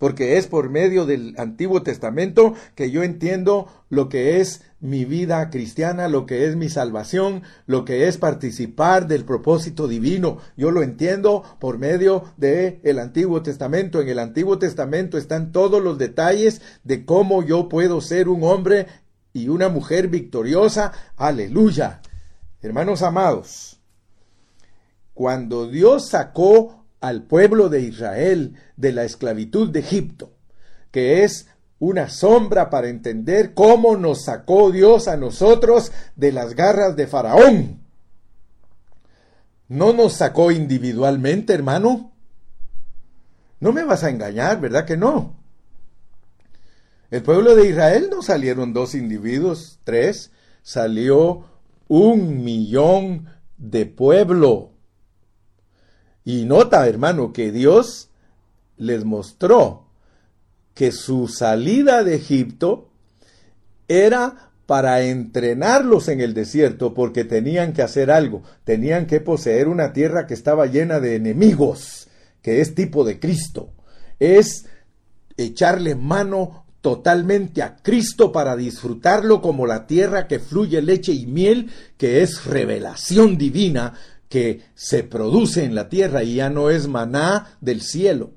porque es por medio del Antiguo Testamento que yo entiendo lo que es mi vida cristiana, lo que es mi salvación, lo que es participar del propósito divino. Yo lo entiendo por medio del el Antiguo Testamento. En el Antiguo Testamento están todos los detalles de cómo yo puedo ser un hombre y una mujer victoriosa. Aleluya. Hermanos amados, cuando Dios sacó al pueblo de Israel de la esclavitud de Egipto, que es una sombra para entender cómo nos sacó Dios a nosotros de las garras de Faraón. No nos sacó individualmente, hermano. No me vas a engañar, ¿verdad que no? El pueblo de Israel no salieron dos individuos, tres, salió un millón de pueblo. Y nota, hermano, que Dios les mostró que su salida de Egipto era para entrenarlos en el desierto porque tenían que hacer algo, tenían que poseer una tierra que estaba llena de enemigos, que es tipo de Cristo. Es echarle mano totalmente a Cristo para disfrutarlo como la tierra que fluye leche y miel, que es revelación divina que se produce en la tierra y ya no es maná del cielo.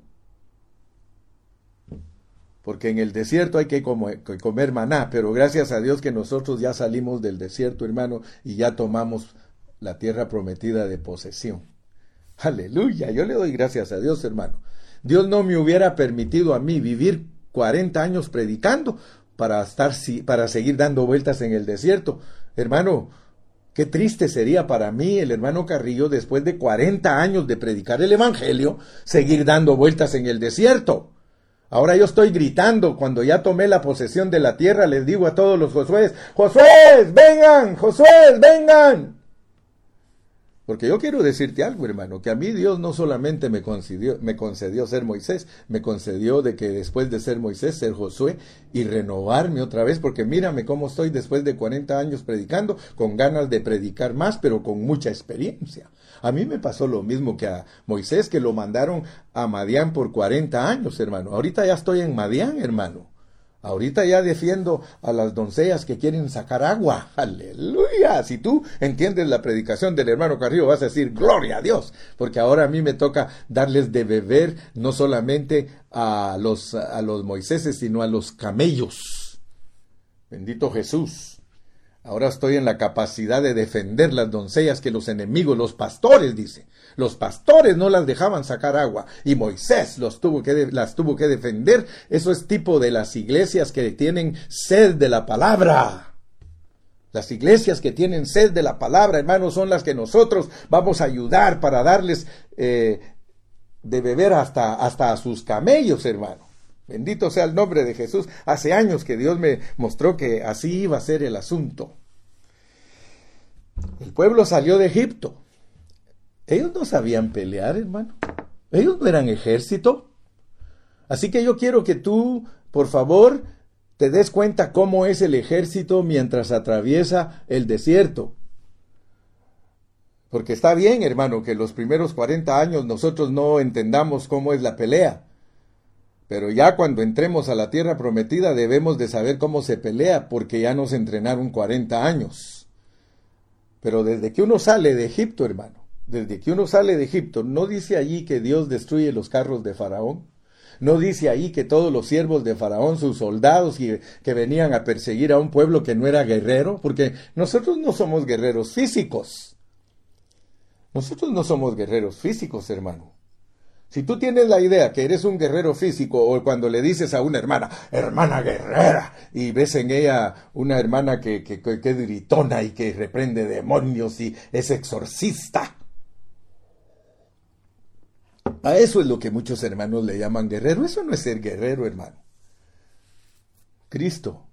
Porque en el desierto hay que comer maná, pero gracias a Dios que nosotros ya salimos del desierto, hermano, y ya tomamos la tierra prometida de posesión. Aleluya, yo le doy gracias a Dios, hermano. Dios no me hubiera permitido a mí vivir 40 años predicando para estar para seguir dando vueltas en el desierto. Hermano, qué triste sería para mí el hermano Carrillo después de 40 años de predicar el evangelio seguir dando vueltas en el desierto. Ahora yo estoy gritando cuando ya tomé la posesión de la tierra, les digo a todos los Josué, Josué, vengan, Josué, vengan. Porque yo quiero decirte algo, hermano, que a mí Dios no solamente me concedió, me concedió ser Moisés, me concedió de que después de ser Moisés, ser Josué y renovarme otra vez, porque mírame cómo estoy después de 40 años predicando, con ganas de predicar más, pero con mucha experiencia. A mí me pasó lo mismo que a Moisés, que lo mandaron a Madián por 40 años, hermano. Ahorita ya estoy en Madián, hermano. Ahorita ya defiendo a las doncellas que quieren sacar agua. Aleluya. Si tú entiendes la predicación del hermano Carrillo, vas a decir, gloria a Dios. Porque ahora a mí me toca darles de beber no solamente a los, a los Moiséses, sino a los camellos. Bendito Jesús. Ahora estoy en la capacidad de defender las doncellas que los enemigos, los pastores, dice. Los pastores no las dejaban sacar agua y Moisés los tuvo que las tuvo que defender. Eso es tipo de las iglesias que tienen sed de la palabra. Las iglesias que tienen sed de la palabra, hermanos, son las que nosotros vamos a ayudar para darles eh, de beber hasta, hasta a sus camellos, hermano. Bendito sea el nombre de Jesús. Hace años que Dios me mostró que así iba a ser el asunto. El pueblo salió de Egipto. Ellos no sabían pelear, hermano. Ellos no eran ejército. Así que yo quiero que tú, por favor, te des cuenta cómo es el ejército mientras atraviesa el desierto. Porque está bien, hermano, que los primeros 40 años nosotros no entendamos cómo es la pelea. Pero ya cuando entremos a la tierra prometida debemos de saber cómo se pelea, porque ya nos entrenaron 40 años. Pero desde que uno sale de Egipto, hermano, desde que uno sale de Egipto, ¿no dice allí que Dios destruye los carros de Faraón? ¿No dice ahí que todos los siervos de Faraón, sus soldados que, que venían a perseguir a un pueblo que no era guerrero? Porque nosotros no somos guerreros físicos. Nosotros no somos guerreros físicos, hermano. Si tú tienes la idea que eres un guerrero físico o cuando le dices a una hermana, hermana guerrera, y ves en ella una hermana que, que, gritona y que reprende demonios y es exorcista, a eso es lo que muchos hermanos le llaman guerrero. Eso no es ser guerrero, hermano. Cristo,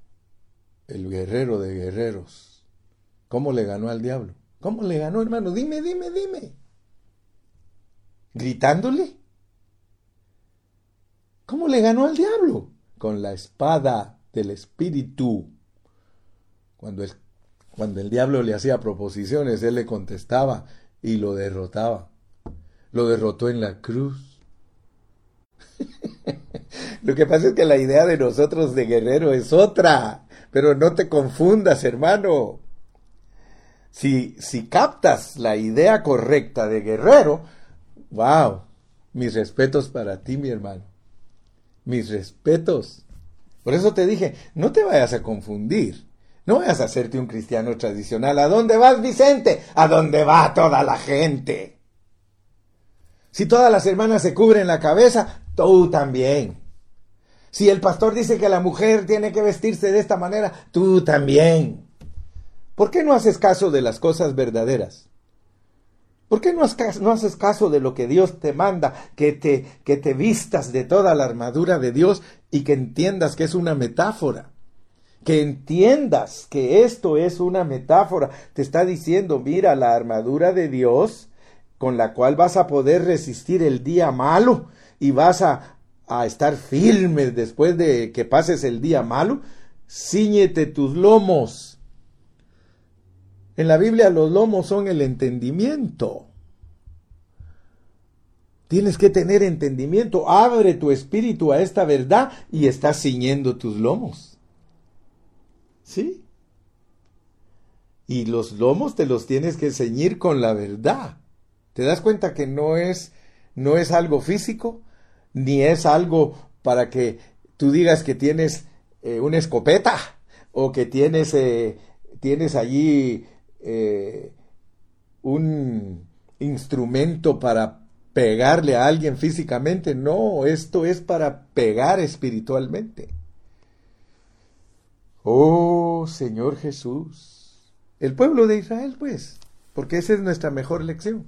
el guerrero de guerreros, ¿cómo le ganó al diablo? ¿Cómo le ganó, hermano? Dime, dime, dime. ¿Gritándole? ¿Cómo le ganó al diablo? Con la espada del espíritu. Cuando el, cuando el diablo le hacía proposiciones, él le contestaba y lo derrotaba. Lo derrotó en la cruz. lo que pasa es que la idea de nosotros de guerrero es otra. Pero no te confundas, hermano. Si, si captas la idea correcta de guerrero, wow, mis respetos para ti, mi hermano mis respetos. Por eso te dije, no te vayas a confundir. No vayas a hacerte un cristiano tradicional. ¿A dónde vas, Vicente? ¿A dónde va toda la gente? Si todas las hermanas se cubren la cabeza, tú también. Si el pastor dice que la mujer tiene que vestirse de esta manera, tú también. ¿Por qué no haces caso de las cosas verdaderas? ¿Por qué no, haces caso de lo que Dios te manda, que te, que te vistas de toda la armadura de Dios y que entiendas que es una metáfora? Que entiendas que esto es una metáfora. Te está diciendo, mira, la armadura de Dios con la cual vas a poder resistir el día malo y vas a, a estar firme después de que pases el día malo, ciñete tus lomos. En la Biblia los lomos son el entendimiento. Tienes que tener entendimiento. Abre tu espíritu a esta verdad y estás ciñendo tus lomos. ¿Sí? Y los lomos te los tienes que ceñir con la verdad. ¿Te das cuenta que no es no es algo físico, ni es algo para que tú digas que tienes eh, una escopeta o que tienes, eh, tienes allí eh, un instrumento para pegarle a alguien físicamente. No, esto es para pegar espiritualmente. Oh Señor Jesús. El pueblo de Israel, pues, porque esa es nuestra mejor lección.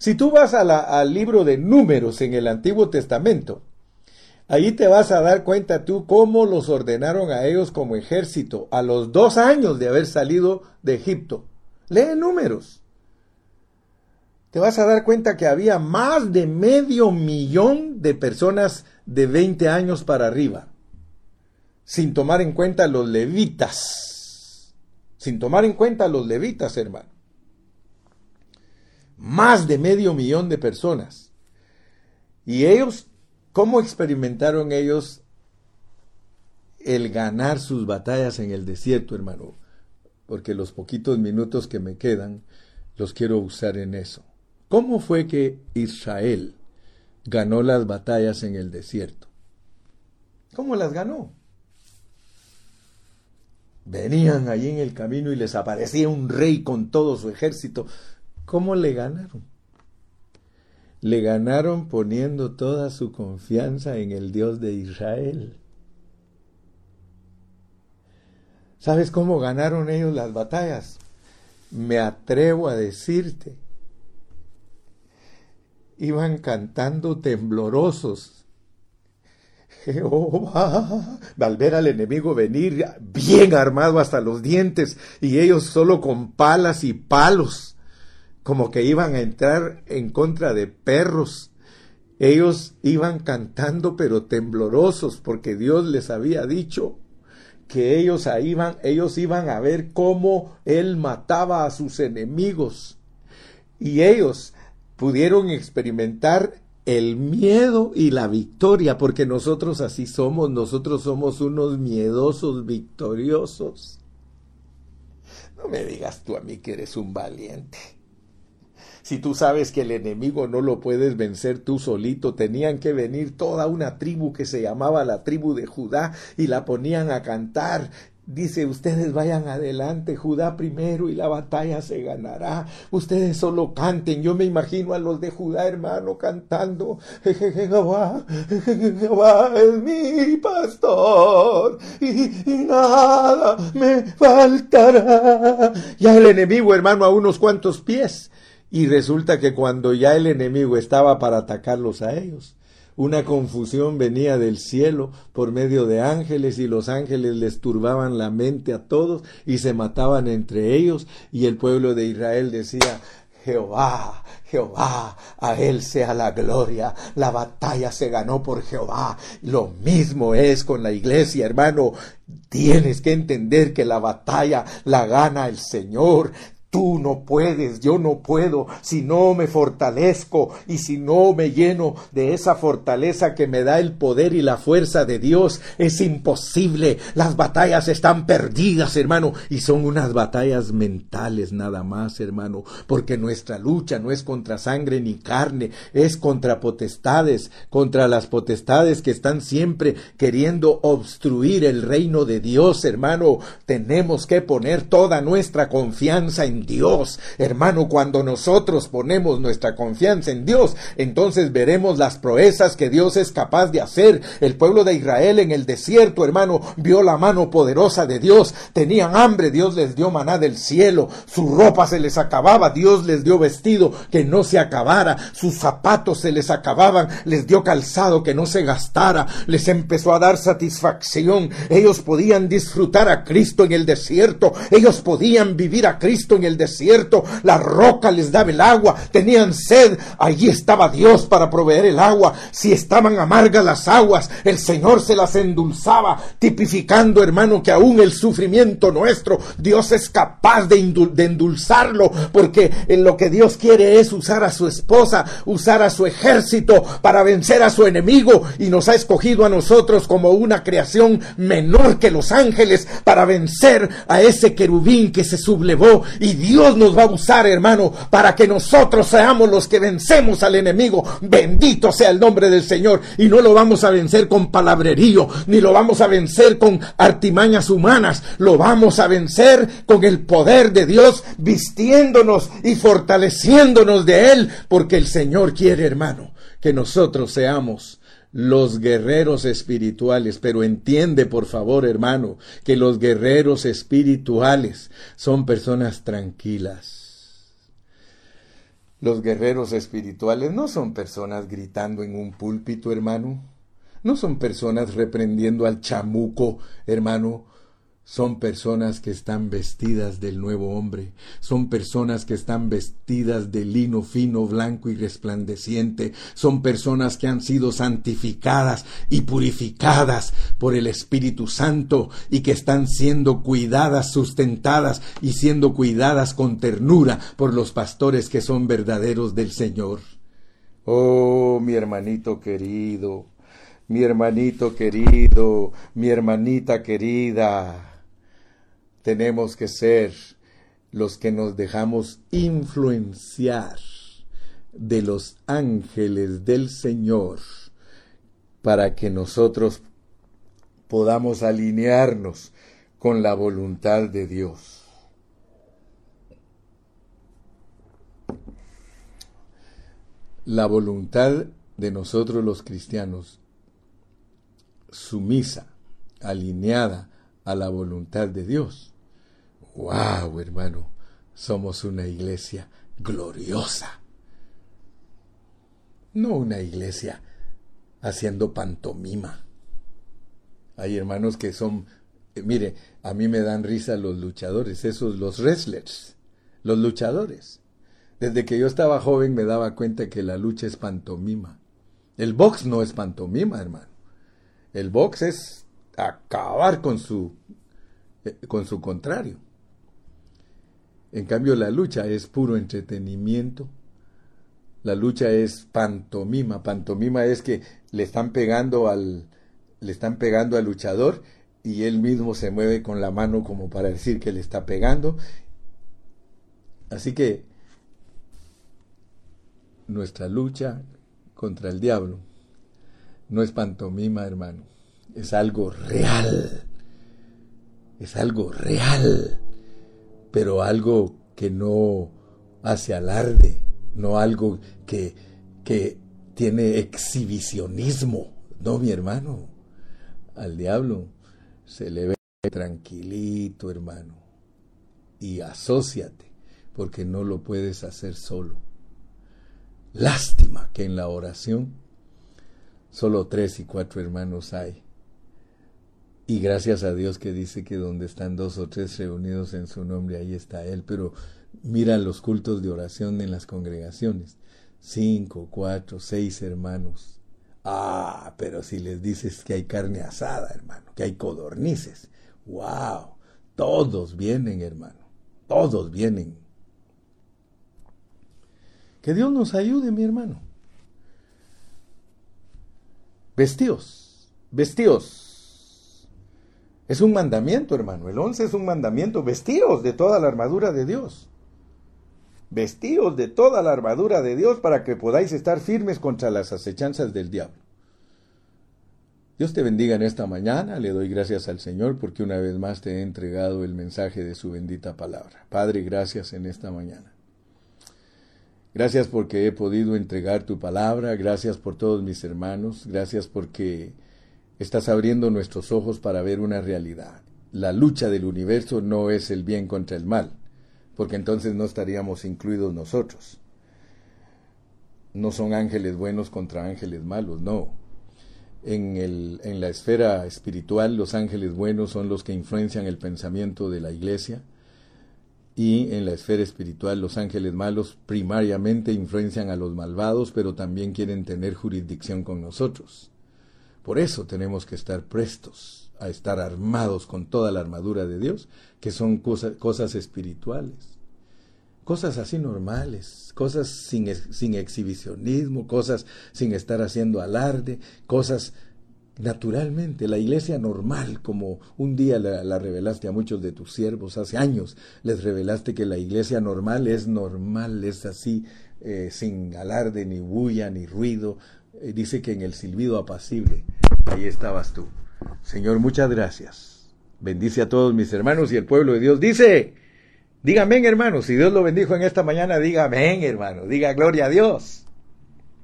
Si tú vas al libro de números en el Antiguo Testamento, ahí te vas a dar cuenta tú cómo los ordenaron a ellos como ejército a los dos años de haber salido de Egipto. Lee números. Te vas a dar cuenta que había más de medio millón de personas de 20 años para arriba, sin tomar en cuenta los levitas, sin tomar en cuenta los levitas, hermano más de medio millón de personas. Y ellos, ¿cómo experimentaron ellos el ganar sus batallas en el desierto, hermano? Porque los poquitos minutos que me quedan los quiero usar en eso. ¿Cómo fue que Israel ganó las batallas en el desierto? ¿Cómo las ganó? Venían allí en el camino y les aparecía un rey con todo su ejército. ¿Cómo le ganaron? Le ganaron poniendo toda su confianza en el Dios de Israel. ¿Sabes cómo ganaron ellos las batallas? Me atrevo a decirte. Iban cantando temblorosos. Jehová, al ver al enemigo venir bien armado hasta los dientes y ellos solo con palas y palos como que iban a entrar en contra de perros. Ellos iban cantando pero temblorosos porque Dios les había dicho que ellos iban, ellos iban a ver cómo él mataba a sus enemigos. Y ellos pudieron experimentar el miedo y la victoria, porque nosotros así somos, nosotros somos unos miedosos victoriosos. No me digas tú a mí que eres un valiente. Si tú sabes que el enemigo no lo puedes vencer tú solito, tenían que venir toda una tribu que se llamaba la tribu de Judá y la ponían a cantar Dice, ustedes vayan adelante, Judá primero y la batalla se ganará. Ustedes solo canten. Yo me imagino a los de Judá, hermano, cantando. Jehová, Jehová es mi pastor y, nada me faltará. Ya el enemigo, hermano, a unos cuantos pies. Y resulta que cuando ya el enemigo estaba para atacarlos a ellos, una confusión venía del cielo por medio de ángeles y los ángeles les turbaban la mente a todos y se mataban entre ellos y el pueblo de Israel decía, Jehová, Jehová, a Él sea la gloria. La batalla se ganó por Jehová. Lo mismo es con la iglesia, hermano. Tienes que entender que la batalla la gana el Señor. Tú no puedes, yo no puedo, si no me fortalezco y si no me lleno de esa fortaleza que me da el poder y la fuerza de Dios, es imposible. Las batallas están perdidas, hermano, y son unas batallas mentales nada más, hermano, porque nuestra lucha no es contra sangre ni carne, es contra potestades, contra las potestades que están siempre queriendo obstruir el reino de Dios, hermano. Tenemos que poner toda nuestra confianza en Dios. Hermano, cuando nosotros ponemos nuestra confianza en Dios, entonces veremos las proezas que Dios es capaz de hacer. El pueblo de Israel en el desierto, hermano, vio la mano poderosa de Dios. Tenían hambre, Dios les dio maná del cielo. Su ropa se les acababa, Dios les dio vestido que no se acabara. Sus zapatos se les acababan, les dio calzado que no se gastara. Les empezó a dar satisfacción. Ellos podían disfrutar a Cristo en el desierto. Ellos podían vivir a Cristo en el el desierto, la roca les daba el agua, tenían sed, allí estaba Dios para proveer el agua. Si estaban amargas las aguas, el Señor se las endulzaba, tipificando, hermano, que aún el sufrimiento nuestro, Dios es capaz de, endulzarlo, porque en lo que Dios quiere es usar a su esposa, usar a su ejército para vencer a su enemigo y nos ha escogido a nosotros como una creación menor que los ángeles para vencer a ese querubín que se sublevó y Dios nos va a usar, hermano, para que nosotros seamos los que vencemos al enemigo. Bendito sea el nombre del Señor y no lo vamos a vencer con palabrerío, ni lo vamos a vencer con artimañas humanas, lo vamos a vencer con el poder de Dios, vistiéndonos y fortaleciéndonos de Él, porque el Señor quiere, hermano, que nosotros seamos los guerreros espirituales, pero entiende por favor hermano que los guerreros espirituales son personas tranquilas. Los guerreros espirituales no son personas gritando en un púlpito, hermano. No son personas reprendiendo al chamuco, hermano son personas que están vestidas del nuevo hombre, son personas que están vestidas de lino fino, blanco y resplandeciente, son personas que han sido santificadas y purificadas por el Espíritu Santo y que están siendo cuidadas, sustentadas y siendo cuidadas con ternura por los pastores que son verdaderos del Señor. Oh, mi hermanito querido, mi hermanito querido, mi hermanita querida tenemos que ser los que nos dejamos influenciar de los ángeles del Señor para que nosotros podamos alinearnos con la voluntad de Dios. La voluntad de nosotros los cristianos, sumisa, alineada a la voluntad de Dios, ¡Wow, hermano! Somos una iglesia gloriosa. No una iglesia haciendo pantomima. Hay hermanos que son, eh, mire, a mí me dan risa los luchadores, esos los wrestlers, los luchadores. Desde que yo estaba joven me daba cuenta que la lucha es pantomima. El box no es pantomima, hermano. El box es acabar con su eh, con su contrario. En cambio, la lucha es puro entretenimiento. La lucha es pantomima. Pantomima es que le están pegando al, le están pegando al luchador y él mismo se mueve con la mano como para decir que le está pegando. Así que nuestra lucha contra el diablo no es pantomima, hermano. Es algo real. Es algo real pero algo que no hace alarde, no algo que, que tiene exhibicionismo. No, mi hermano, al diablo se le ve tranquilito, hermano, y asóciate, porque no lo puedes hacer solo. Lástima que en la oración solo tres y cuatro hermanos hay y gracias a Dios que dice que donde están dos o tres reunidos en su nombre, ahí está Él. Pero mira los cultos de oración en las congregaciones. Cinco, cuatro, seis hermanos. Ah, pero si les dices que hay carne asada, hermano, que hay codornices. ¡Wow! Todos vienen, hermano. Todos vienen. Que Dios nos ayude, mi hermano. Vestíos, vestíos es un mandamiento, hermano. El once es un mandamiento. Vestíos de toda la armadura de Dios. Vestíos de toda la armadura de Dios para que podáis estar firmes contra las acechanzas del diablo. Dios te bendiga en esta mañana. Le doy gracias al Señor porque una vez más te he entregado el mensaje de su bendita palabra. Padre, gracias en esta mañana. Gracias porque he podido entregar tu palabra. Gracias por todos mis hermanos. Gracias porque Estás abriendo nuestros ojos para ver una realidad. La lucha del universo no es el bien contra el mal, porque entonces no estaríamos incluidos nosotros. No son ángeles buenos contra ángeles malos, no. En, el, en la esfera espiritual, los ángeles buenos son los que influencian el pensamiento de la iglesia Y en la esfera espiritual los ángeles malos primariamente influencian a los malvados, pero también quieren tener jurisdicción con nosotros. Por eso tenemos que estar prestos a estar armados con toda la armadura de Dios, que son cosas, espirituales. Cosas así normales, cosas sin, sin exhibicionismo, cosas sin estar haciendo alarde, cosas naturalmente, la iglesia normal, como un día la, revelaste a muchos de tus siervos, hace años les revelaste que la iglesia normal es normal, es así, eh, sin alarde, ni bulla, ni ruido. Eh, dice que en el silbido apacible, ahí estabas tú. Señor, muchas gracias. Bendice a todos mis hermanos y el pueblo de Dios. Dice, dígame hermano, si Dios lo bendijo en esta mañana, diga amén hermano, diga gloria a Dios.